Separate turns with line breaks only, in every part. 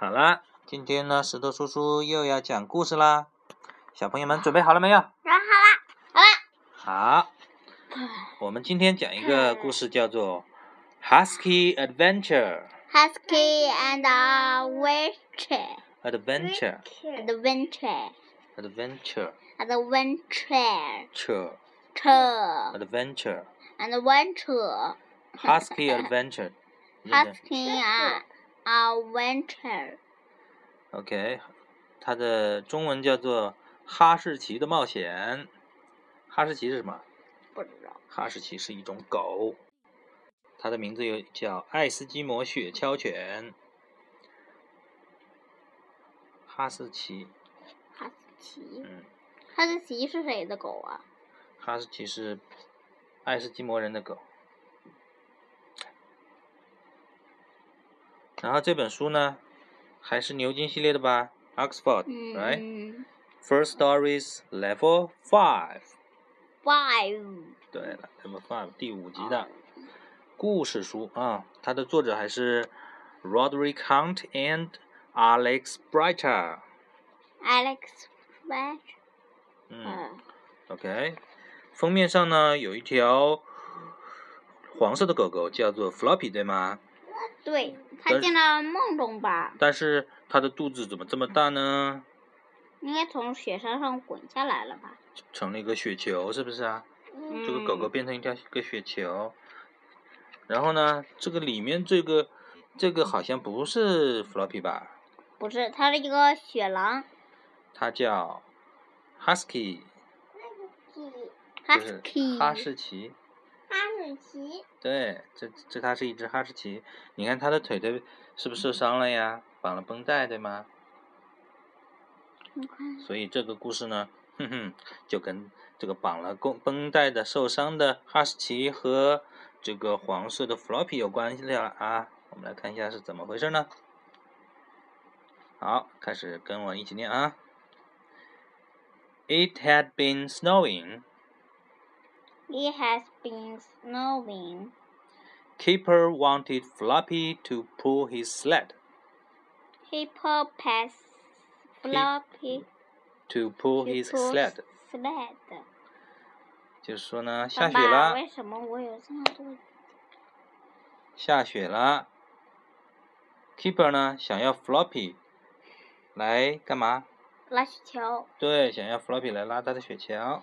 好啦，今天呢，石头叔叔又要讲故事啦。小朋友们准备好了没有？
准备好了，好了。
好，我们今天讲一个故事，叫做《Husky Adventure》。
Husky and adventure,
Adventure,
adventure,
adventure,
adventure,
ture,
adventure,
adventure,
adventure.
Husky Adventure。
Husky and adventure.
OK，它的中文叫做《哈士奇的冒险》。哈士奇是什么？
不知道。
哈士奇是一种狗，它的名字又叫爱斯基摩雪橇犬。哈士奇，
哈士奇，
嗯，
哈士奇是谁的狗啊？
哈士奇是爱斯基摩人的狗。然后这本书呢，还是牛津系列的吧？Oxford，right？、
嗯
First Stories Level Five。
，Five.
对了，Level Five 第五集的故事书啊，它的作者还是 Roderick Hunt and Alex Brighter。
Alex Brighter
嗯，，OK。封面上呢有一条黄色的狗狗，叫做 Floppy，对吗？
对，他
但
进了梦中吧？
但是它的肚子怎么这么大呢？
应该从雪山上滚下来了吧？
成了一个雪球，是不是啊？
嗯、
这个狗狗变成一条一个雪球，然后呢，这个里面这个这个好像不是 Floppy 吧？
不是，它是一个雪狼。
它叫
Husky，Husky。
哈士奇。
哈士奇。
对，这这它是一只哈士奇。你看它的腿腿是不是受伤了呀？绑了绷带，对吗？所以这个故事呢，哼哼，就跟这个绑了绷绷带的受伤的哈士奇和这个黄色的 Floppy 有关系了啊。我们来看一下是怎么回事呢？好，开始跟我一起念啊。It had been snowing.
It has been snowing.
Keeper wanted Floppy to pull his sled.
Hippo pass floppy
To pull his
Hippo's
sled，
sled.
就是说呢，下
爸爸
雪了，
为什么我有这么多？
下雪了。Keeper 呢，想要 Floppy 来干嘛？
拉雪橇。
对，想要 Floppy 来拉他的雪橇。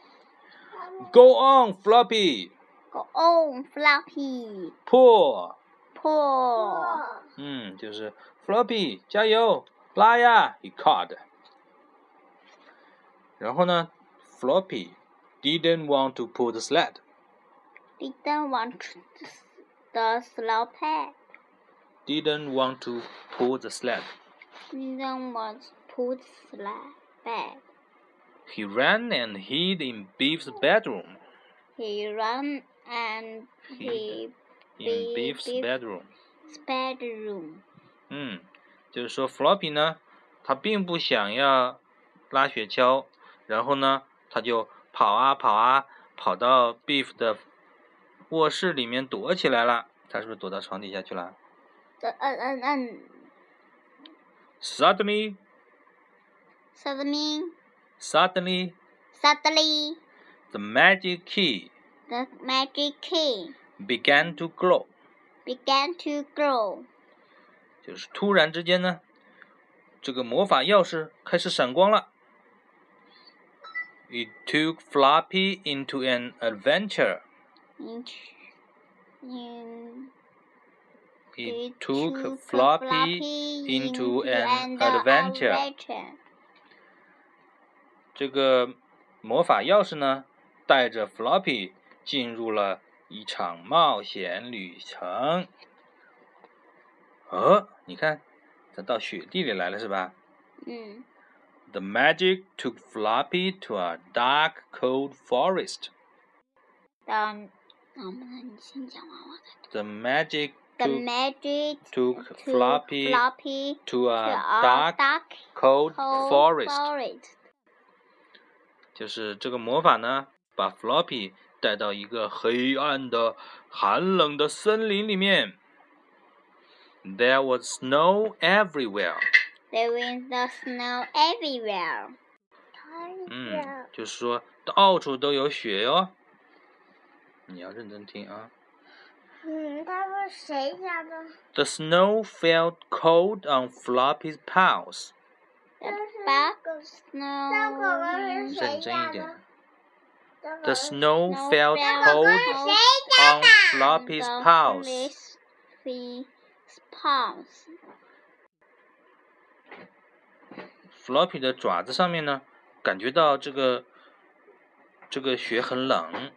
Go on, Floppy,
Go on, floppy.
pull。
Pull.
嗯，就是 Floppy 加油，拉呀，he called。然后呢，Floppy didn't want to pull the sled。
Didn't want the slow pad.
Didn't want to pull the sled.
Didn't want to pull the sled back.
He ran and hid in Beef's bedroom.
He ran and hid
In
Beef-
Beef's
Beef-
bedroom.
bedroom.
嗯，就是说 Floppy 呢，他并不想要拉雪橇，然后呢，他就跑啊跑啊，跑到 Beef 的卧室里面躲起来了。他是不是躲到床底下去了
嗯嗯嗯
？Suddenly,
Suddenly,
suddenly,
suddenly,
the magic key
the magic key
began to glow.
began to grow.
就是突然之间呢，这个魔法钥匙开始闪光了。It took Floppy into an adventure.
Into, in,
It took Floppy into an adventure.
adventure.
这个魔法钥匙呢，带着 Floppy 进入了一场冒险旅程。哦，你看，它到雪地里来了是吧
嗯，
？The magic took Floppy to a dark, cold forest.
当能不能你先讲完我再
The magic
The
took
magic
took
to
Floppy
floppy
to
to
a
a
dark,
dark
cold
cold
forest.
forest.
就是这个魔法呢，把 Floppy 带到一个黑暗的、寒冷的森林里面。There was snow everywhere.
There is the snow everywhere.
嗯，就是说到处都有雪哟。你要认真听啊。
嗯，他说谁家的？
The snow felt cold on Floppy's paws.
The
这是
back
狗
snow
这狗狗是谁
认真
家
一点
的。这狗
The
是
snow
Snow
felt
felt
cold
cold
on Floppy's
the
paws.
Floppy's paws.
Floppy 的爪子上面呢，感觉到这个这个雪很冷。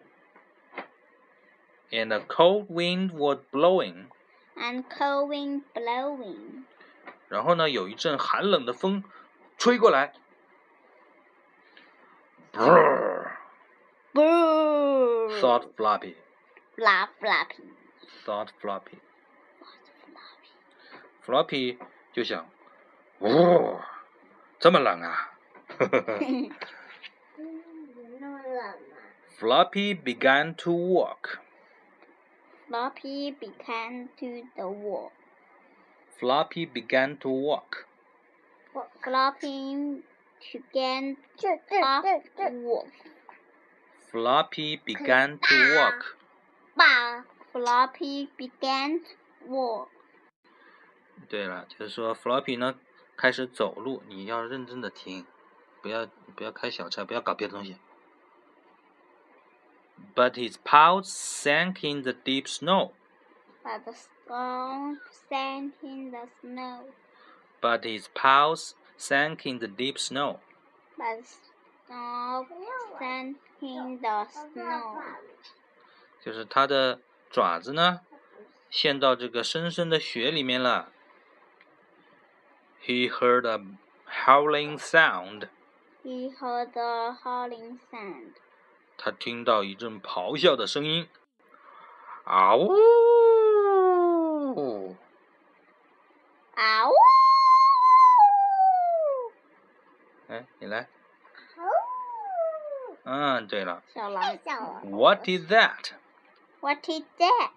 And a cold wind was blowing.
And cold wind blowing.
然后呢，有一阵寒冷的风 吹过来。Brrr,
Boo!
thought Floppy.
Flop floppy.
Thought Floppy.
Floppy.
Floppy 就想，哦，这么冷啊！
嗯那么冷吗？
Floppy began to walk.
Floppy began to the wall.
Floppy began to walk.
Floppy began
这这
up
这这
wall.
Floppy began to walk.
爸，
Floppy began to walk.
对了，就是说 Floppy 呢开始走路，你要认真的听，不要不要开小差，不要搞别的东西。But his paws sank in the deep snow.
But the stone sank in the snow.
But his paws sank in the deep snow.
But the stone sank in the snow.
就是它的爪子呢陷到这个深深的雪里面了。He heard a howling sound.
He heard the howling sound.
他听到一阵咆哮的声音，啊呜！ 来。
哦，
嗯，对了
小狼
太小了。
，What is that？
What is that?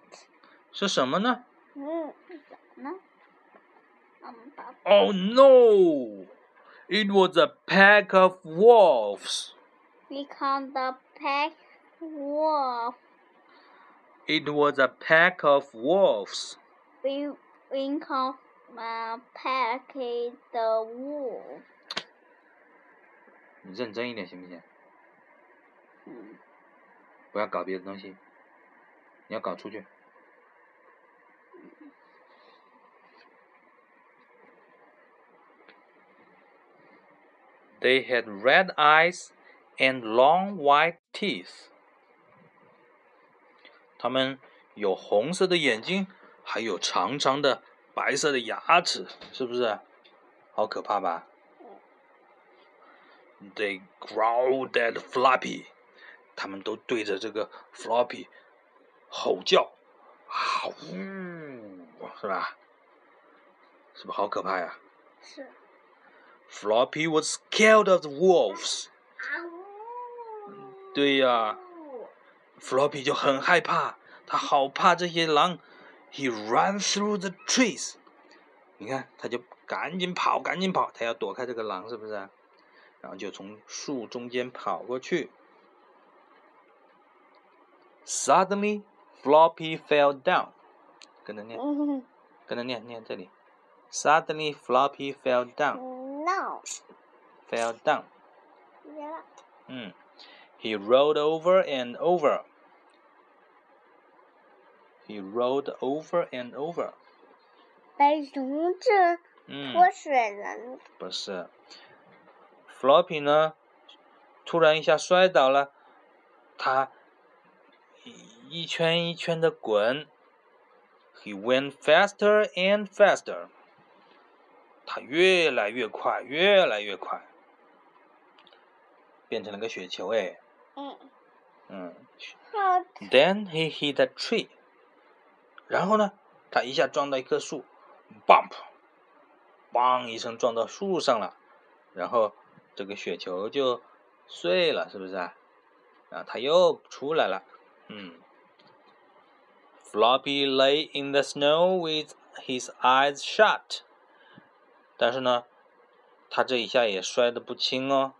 是什么呢
嗯，
呢？我们把？
Oh no! It was a pack of wolves.
we count the pack wolf.
It was a pack of wolves.
We we count uh, pack is the wolf.
你认真一点行不行？
嗯，
不要搞别的东西，你要搞出去。They had red eyes and long white teeth. 他们有红色的眼睛，还有长长的白色的牙齿，是不是？好可怕吧？They growled at Floppy. 他们都对着这个 Floppy 吼叫，啊呜，是吧？是不是好可怕呀
是。
？Floppy was scared of the wolves.
啊呜。
对呀，Floppy 就很害怕，他好怕这些狼。He ran through the trees. 你看，他就赶紧跑，赶紧跑，他要躲开这个狼，是不是？然后就从树中间跑过去。Suddenly, Floppy fell down. 跟着念，
嗯
跟着念，念这里。Suddenly, Floppy fell down.
，no，
Fell down.
别了，
嗯，He rolled over and over. He rolled over and over.
被虫子
嗯，
泼水了，
不是。 Floppy 呢，突然一下摔倒了，他一一圈一圈的滚。He went faster and faster. 他越来越快，越来越快，变成了个雪球哎。
嗯，
嗯
好
，，Then he hit a tree. 然后呢，他一下撞到一棵树，bump，梆一声撞到树上了，然后这个雪球就碎了，是不是啊？啊，他又出来了，嗯。Floppy lay in the snow with his eyes shut. 但是呢他这一下也摔得不轻哦。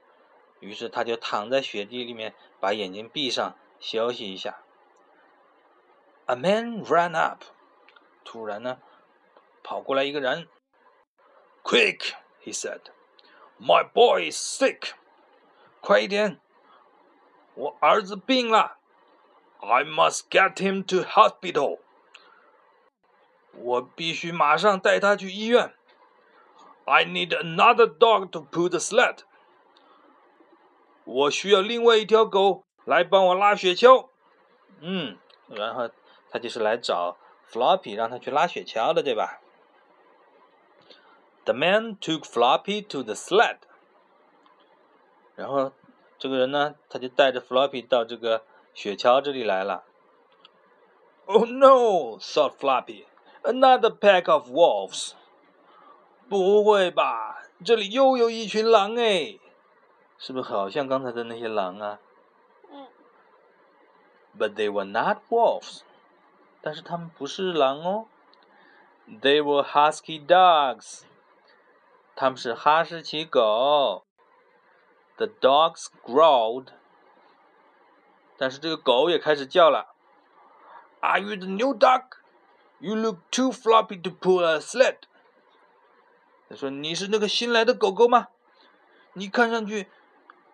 于是他就躺在雪地里面，把眼睛闭上，休息一下。A man ran up，突然呢，跑过来一个人。Quick, he said, "My boy is sick." 快一点，我儿子病了。I must get him to hospital. 我必须马上带他去医院。I need another dog to pull the sled. 我需要另外一条狗来帮我拉雪橇。嗯，然后他就是来找 Floppy，让他去拉雪橇的，对吧 ？The man took Floppy to the sled。然后这个人呢，他就带着 Floppy 到这个雪橇这里来了。Oh no! thought Floppy. Another pack of wolves. 不会吧？这里又有一群狼哎！是不是好像刚才的那些狼啊？
嗯。
But they were not wolves. 但是他们不是狼哦。They were husky dogs. 他们是哈士奇狗。The dogs growled. 但是这个狗也开始叫了。Are you the new dog? You look too floppy to pull a sled. 他说：“你是那个新来的狗狗吗？你看上去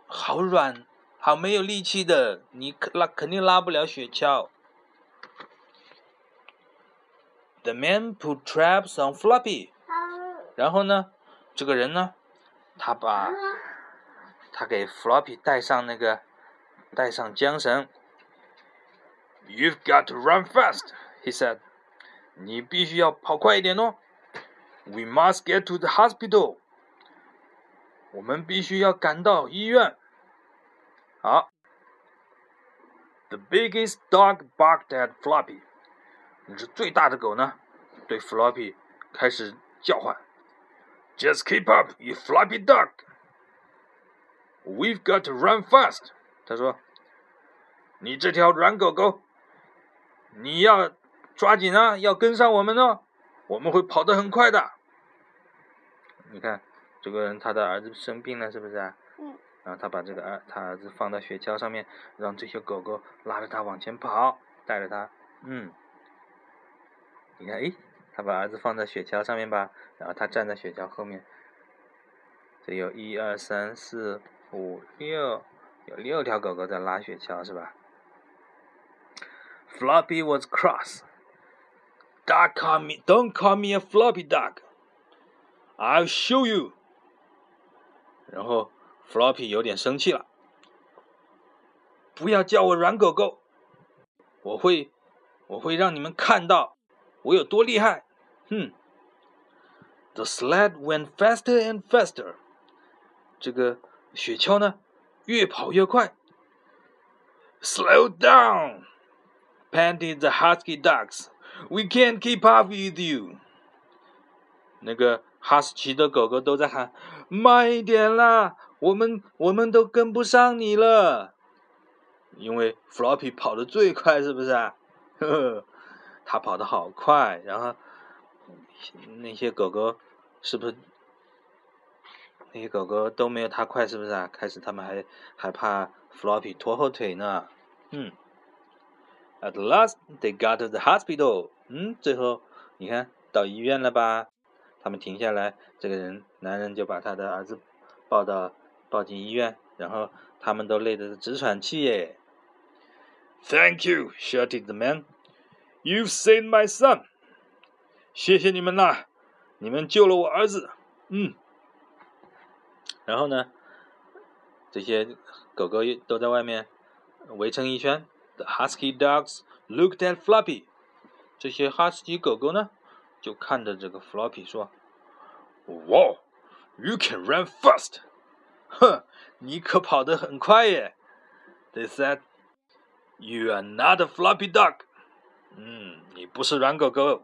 好软，好没有力气的，你拉肯定拉不了雪橇。” The man put traps on Floppy. 然后呢，这个人呢，他把他给 Floppy 带上那个带上缰绳。You've got to run fast, he said. 你必须要跑快一点哦。We must get to the hospital. 我们必须要赶到医院。好。The biggest dog barked at Floppy. 那只最大的狗呢，对 Floppy 开始叫唤。Just keep up, you floppy duck. We've got to run fast. 他说：“你这条软狗狗，你要抓紧啊，要跟上我们哦，我们会跑得很快的。”你看，这个人他的儿子生病了，是不是啊？
嗯。
然后他把这个儿他儿子放到雪橇上面，让这些狗狗拉着他往前跑，带着他。嗯。你看，诶，他把儿子放在雪橇上面吧，然后他站在雪橇后面。这有一二三四五六，有六条狗狗在拉雪橇，是吧？Floppy was cross. Dog call me, don't call me a floppy dog. I'll show you. 然后 Floppy 有点生气了，不要叫我软狗狗，我会，我会让你们看到我有多厉害。哼。The sled went faster and faster. 这个雪橇呢，越跑越快。Slow down, panted the husky dogs. We can't keep up with you. 那个哈士奇的狗狗都在喊：“慢一点啦，我们我们都跟不上你了。”因为 Floppy 跑得最快，是不是啊？呵呵，他跑得好快，然后那些狗狗是不是？那些狗狗都没有它快，是不是啊？开始他们还还怕 Floppy 拖后腿呢。嗯。At last, they got to the hospital. 嗯，最后你看到医院了吧？他们停下来，这个人男人就把他的儿子抱到抱进医院，然后他们都累得直喘气耶。Thank you, shouted the man. You've saved my son. 谢谢你们啦，你们救了我儿子。嗯。然后呢，这些狗狗都在外面围成一圈。The husky dogs looked at Floppy。这些哈士奇狗狗呢，就看着这个 Floppy 说：“Wow, you can run fast！” 哼，你可跑得很快耶。They said, "You are not a floppy dog." 嗯，你不是软狗狗，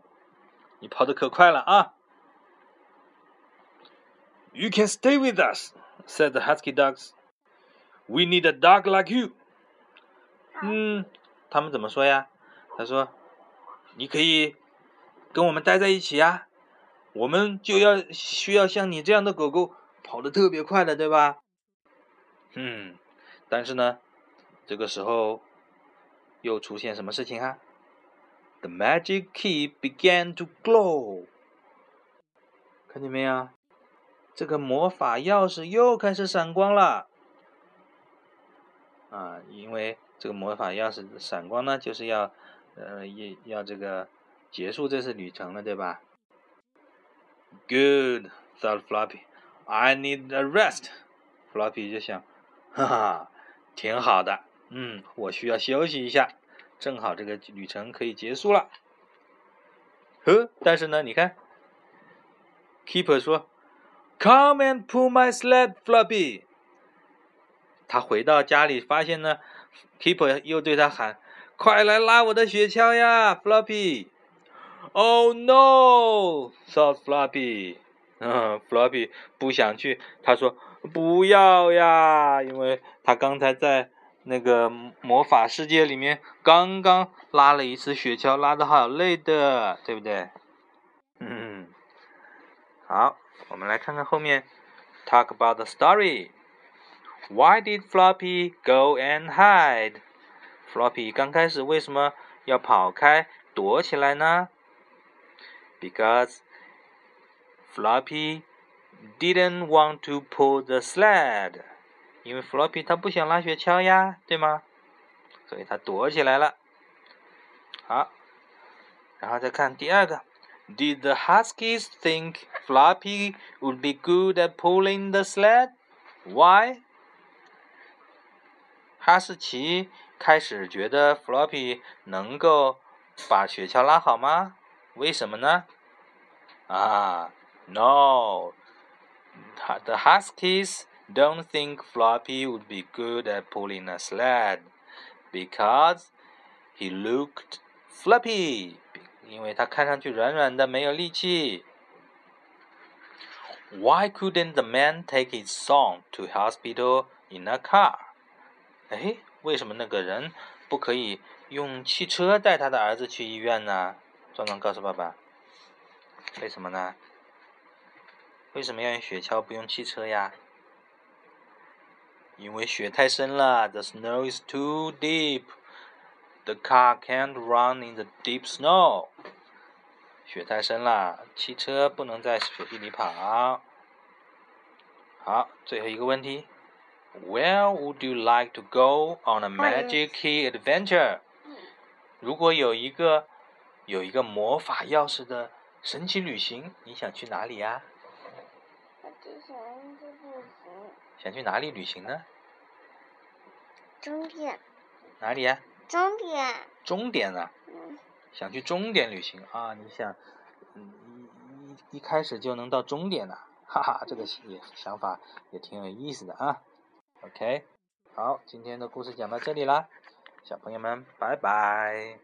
你跑得可快了啊。You can stay with us," said the husky dogs. "We need a dog like you." 嗯，他们怎么说呀？他说：“你可以跟我们待在一起呀，我们就要需要像你这样的狗狗跑跑得特别快的，对吧？嗯，但是呢，这个时候又出现什么事情啊？The magic key began to glow。看见没有？这个魔法钥匙又开始闪光了。啊，因为这个魔法钥匙闪光呢，就是要，呃，要要这个结束这次旅程了，对吧？Good, thought Floppy. I need a rest. Floppy 就想，哈哈，挺好的，嗯，我需要休息一下，正好这个旅程可以结束了。呵，但是呢，你看，Keeper 说，Come and pull my sled, Floppy. 他回到家里，发现呢，Keeper 又对他喊：“快来拉我的雪橇呀，Floppy！”Oh no！thought Floppy。嗯，Floppy 不想去。他说：“不要呀，因为他刚才在那个魔法世界里面刚刚拉了一次雪橇，拉的好累的，对不对？”嗯，好，我们来看看后面。Talk about the story. Why did Floppy go and hide? Floppy 刚开始为什么要跑开躲起来呢？Because Floppy didn't want to pull the sled. 因为 Floppy 他不想拉雪橇呀，对吗？所以他躲起来了。好，然后再看第二个。Did the Huskies think Floppy would be good at pulling the sled? Why? 哈士奇开始觉得 Floppy 能够把雪橇拉好吗？为什么呢？啊，No，the Huskies don't think Floppy would be good at pulling a sled because he looked fluffy，因为他看上去软软的，没有力气。Why couldn't the man take his son to hospital in a car？哎，为什么那个人不可以用汽车带他的儿子去医院呢？壮壮告诉爸爸，为什么呢？为什么要用雪橇不用汽车呀？ 因为雪太深了，the snow is too deep，the car can't run in the deep snow。雪太深了，汽车不能在雪地里跑。好，最后一个问题。Where would you like to go on a magic key adventure？如果有一个有一个魔法钥匙的神奇旅行，你想去哪里呀？想去哪里旅行呢？
终点。
哪里呀？
终点。
终点啊？想去终点旅行啊？你想，嗯一一开始就能到终点呢？哈哈，这个也想法也挺有意思的啊。OK，好，今天的故事讲到这里啦，小朋友们，拜拜。